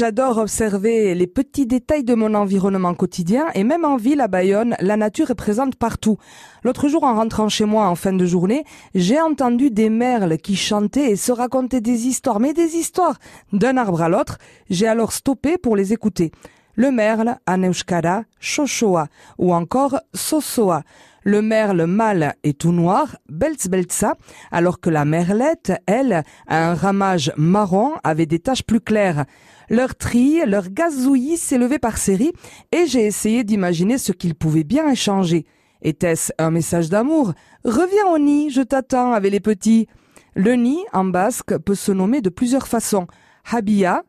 J'adore observer les petits détails de mon environnement quotidien et même en ville à Bayonne, la nature est présente partout. L'autre jour, en rentrant chez moi en fin de journée, j'ai entendu des merles qui chantaient et se racontaient des histoires, mais des histoires d'un arbre à l'autre. J'ai alors stoppé pour les écouter. Le merle, Aneushkara, Shoshoa, ou encore Sosoa. Le merle mâle est tout noir, Belzbelza, alors que la merlette, elle, a un ramage marron avec des taches plus claires. Leur tri, leur gazouillis s'élevait par série et j'ai essayé d'imaginer ce qu'ils pouvaient bien échanger. Était-ce un message d'amour? Reviens au nid, je t'attends avec les petits. Le nid, en basque, peut se nommer de plusieurs façons. Habia,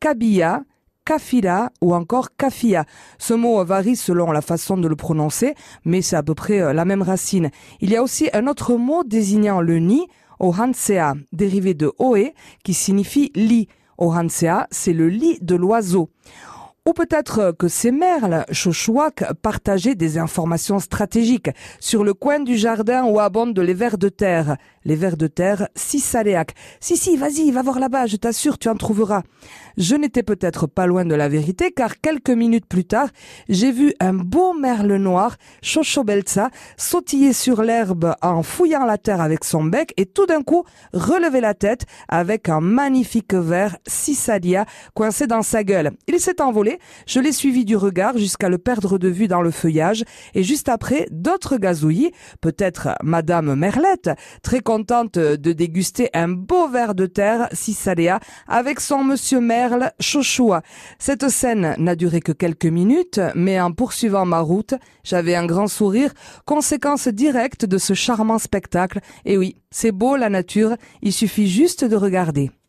Kabia, kafira ou encore kafia. Ce mot varie selon la façon de le prononcer, mais c'est à peu près euh, la même racine. Il y a aussi un autre mot désignant le nid, ohansea, dérivé de oe, qui signifie lit. Ohansea, c'est le lit de l'oiseau. Ou peut-être que ces merles, Chochouac, partageaient des informations stratégiques sur le coin du jardin où abondent les vers de terre. Les vers de terre cisaléaques. Si, si, vas-y, va voir là-bas, je t'assure, tu en trouveras. Je n'étais peut-être pas loin de la vérité car quelques minutes plus tard, j'ai vu un beau merle noir, Chochobelza, sautiller sur l'herbe en fouillant la terre avec son bec et tout d'un coup relever la tête avec un magnifique ver cisalia coincé dans sa gueule. Il s'est envolé je l'ai suivi du regard jusqu'à le perdre de vue dans le feuillage et juste après, d'autres gazouillis, peut-être Madame Merlette, très contente de déguster un beau verre de terre cisaléa avec son Monsieur Merle Chochoua. Cette scène n'a duré que quelques minutes, mais en poursuivant ma route, j'avais un grand sourire, conséquence directe de ce charmant spectacle. Et oui, c'est beau la nature, il suffit juste de regarder.